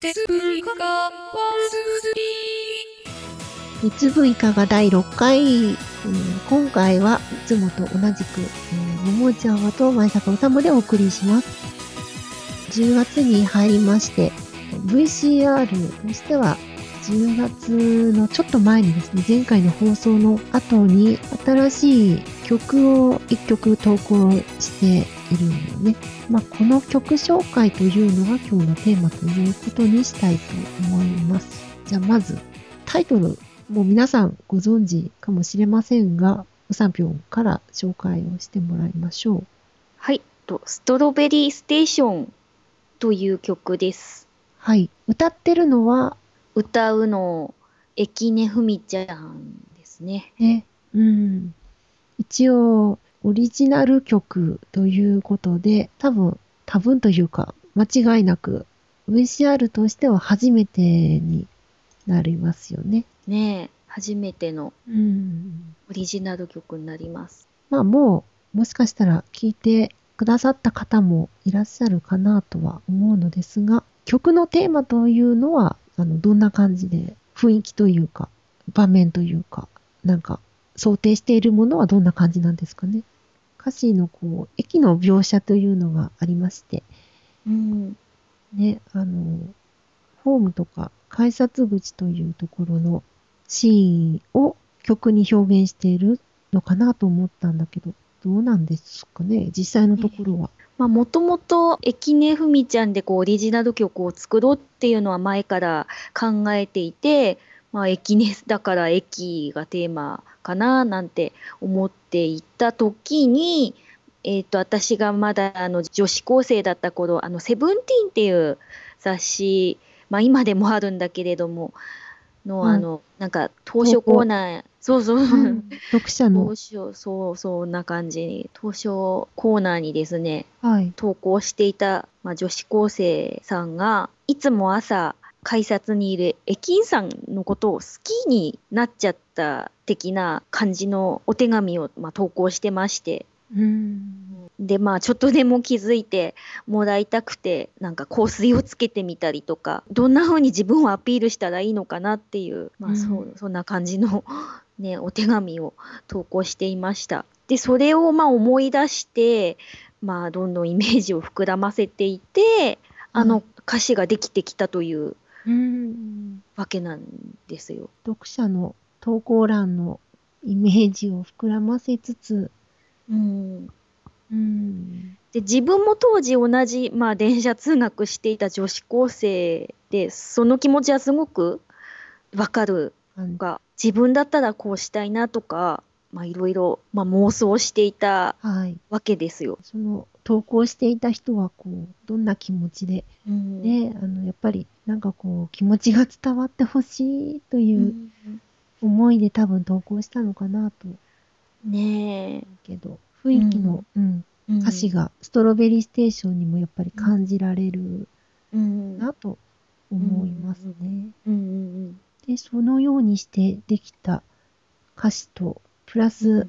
鉄分化ワンス三つぶいかが第6回、うん今回はいつもと同じく、えー、ももちゃんはと前坂治でお送りします。10月に入りまして、VCR としては10月のちょっと前にですね、前回の放送の後に新しい曲を1曲投稿しているんでね。まあ、この曲紹介というのが今日のテーマということにしたいと思います。じゃあまず、タイトル、もう皆さんご存知かもしれませんが、うさんぴょんから紹介をしてもらいましょう。はい、とストロベリーステーションという曲です。はい。歌ってるのは、歌うの、駅根ふみちゃんですね。ね、うん。一応、オリジナル曲ということで、多分、多分というか、間違いなく、VCR としては初めてになりますよね。ねえ、初めてのうん。オリジナル曲になります。まあもう、もしかしたら聞いてくださった方もいらっしゃるかなとは思うのですが、曲のテーマというのは、あの、どんな感じで、雰囲気というか、場面というか、なんか、想定しているものはどんな感じなんですかね。歌詞のこう、駅の描写というのがありまして、うん。ね、あの、ホームとか改札口というところのシーンを曲に表現しているのかなと思ったんだけど、どうなんですかね、実際のところは。まあ、もともと、駅根ふみちゃんでこう、オリジナル曲を作ろうっていうのは前から考えていて、まあ、駅根だから駅がテーマかななんて思っていた時に、えっ、と、私がまだあの女子高生だった頃、あの、セブンティーンっていう雑誌、まあ今でもあるんだけれども、の、はいあの、なんか、当初コーナー、そうそう、読者の。当、初、そう、そんな感じに、当初コーナーにですね、はい、投稿していた、まあ、女子高生さんが、いつも朝、改札にいる駅員さんのことを好きになっちゃった的な感じのお手紙を、まあ、投稿してまして、うん、で、まあ、ちょっとでも気づいてもらいたくて、なんか香水をつけてみたりとか、どんな風に自分をアピールしたらいいのかなっていう、まあ、そうう、そんな感じの ね、お手紙を投稿していました。で、それをまあ思い出して、まあ、どんどんイメージを膨らませていて、あの歌詞ができてきたといううん、わけなん。ですよ。読者の投稿欄のイメージを膨らませつつ、うん。うん、で自分も当時同じ、まあ、電車通学していた女子高生でその気持ちはすごくわかるなん。が自分だったらこうしたいなとかまあいろいろ、ま、妄想していた。わけですよ。その投稿していた人はこうどんな気持ちでうん。ねあのやっぱりなんかこう気持ちが伝わってほしいとういうん。思いで多分投稿したのかなと思ねうけど雰囲気の、うん。え、歌詞がストロベリーステーションにもやっぱり感じられるうん。なと思いますね。うん。うんでそのようにしてできた歌詞とプラス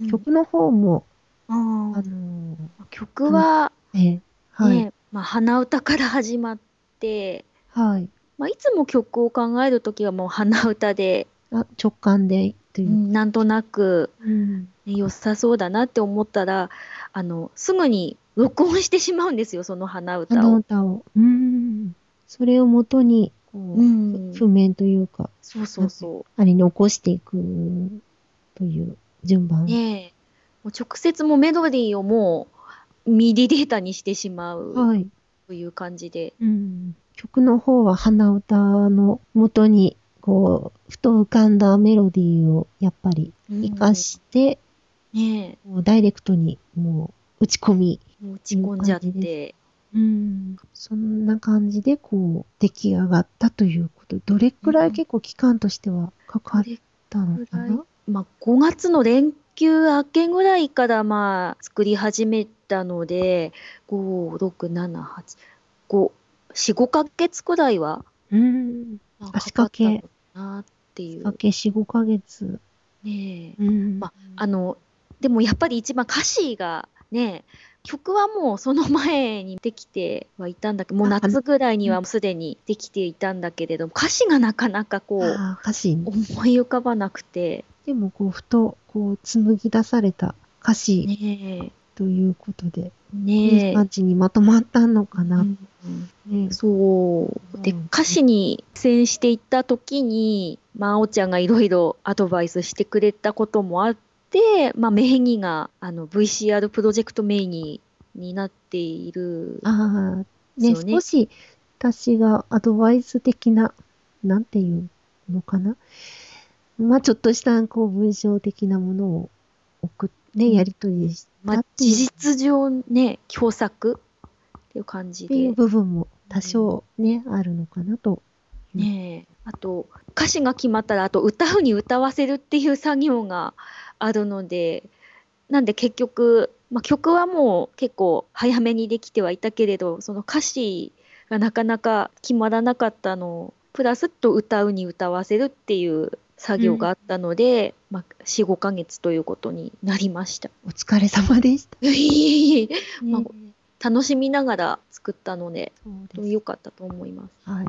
うん。曲の方も、あの曲は、えーはい、ねまあ、鼻歌から始まって、はい。まあ、いつも曲を考えるときはもう鼻歌で、あ直感でという。う、んなんとなく、うん。ね良さそうだなって思ったらあのすぐに録音してしまうんですよその鼻あ歌を。の歌を、うん、それをもとにこう、うん、譜面というかそうそうそあれに起こしていくという順番。う。ねえもう直接もうメロディーをもうミディデータにしてしまうはい、という感じで。うん。曲の方は鼻歌の元にこうふと浮かんだメロディーをやっぱり活かして、ねこうダイレクトにもう打ち込み、打ち込んじゃって。うん、そんな感じでこう出来上がったということどれくらい結構期間としてはかかったのかな、まあ、5月の連休明けぐらいからまあ作り始めたので5、6、7、8、5、4、5ヶ月くらいはうん。まあ足掛けなっていう。かけ4、5ヶ月。ねえうん。まあの、でもやっぱり一番歌詞がね、曲はもうその前にできてはいたんだけど、もうあ夏ぐらいにはすでにできていたんだけれども、歌詞がなかなかこう。思い浮かばなくて、でも、こう、ふと、こう、紡ぎ出された歌詞ねということで、え、いいね感じにまとまったのかえ、な。うんねそう。で、うん歌詞に苦戦していった時に、まあ、あおちゃんがいろいろアドバイスしてくれたこともあって、まあ、名義が、あの、VCR プロジェクト名義になっている。ああ、ね少し、私がアドバイス的な、なんていうのかな。まあ、ちょっとした、こう、文章的なものを送っね、やりとりしたまあ事実上ね、共作っていう感じでっていう。部分も多少ね、あるのかなと。ねえ。あと、歌詞が決まったら、あと歌うに歌わせるっていう作業があるので、なんで結局、まあ、曲はもう結構早めにできてはいたけれど、その歌詞がなかなか決まらなかったのプラスと歌うに歌わせるっていう作業があったので、まあ、4、5ヶ月ということになりました。お疲れ様でした。まあね楽しみながら作ったので、良かったと思います。はい。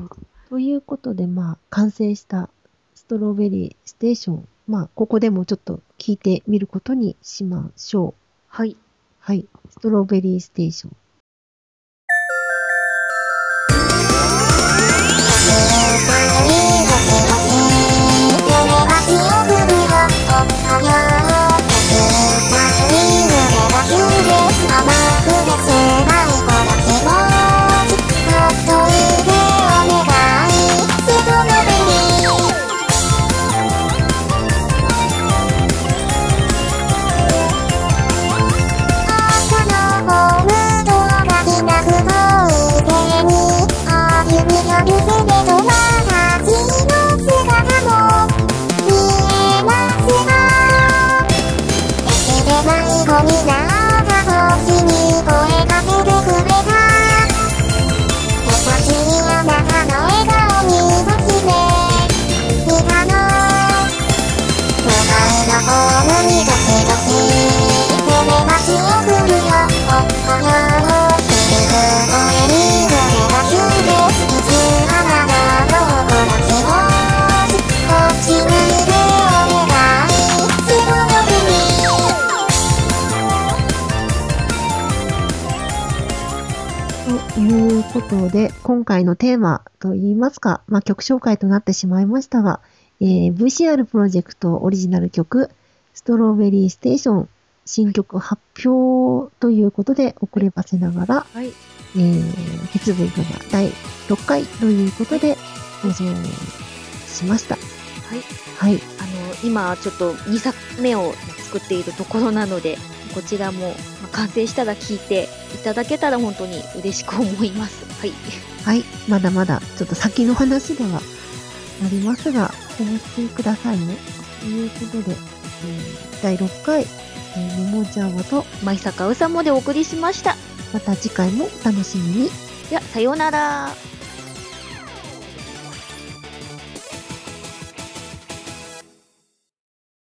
ということで、まあ、完成したストロベリーステーション。まあ、ここでもちょっと聞いてみることにしましょう。はい。はい。ストロベリーステーション。いうことで、今回のテーマといいますか、まあ、曲紹介となってしまいましたが、えー VCR プロジェクトオリジナル曲、ストロベリーステーション新曲発表ということで遅ればせながら、はい。えー、鉄分が第6回ということで放送しました。はい。はい。あの、今ちょっと2作目を作っているところなので、こちらもまあ完成したら聞いていただけたら本当に嬉しく思います。はい。はい。まだまだちょっと先の話ではありますが、お待ちくださいね。ということで、えー第6回、えー、ももちゃんわと、舞坂うさもでお送りしました。また次回もお楽しみに。では、さようなら。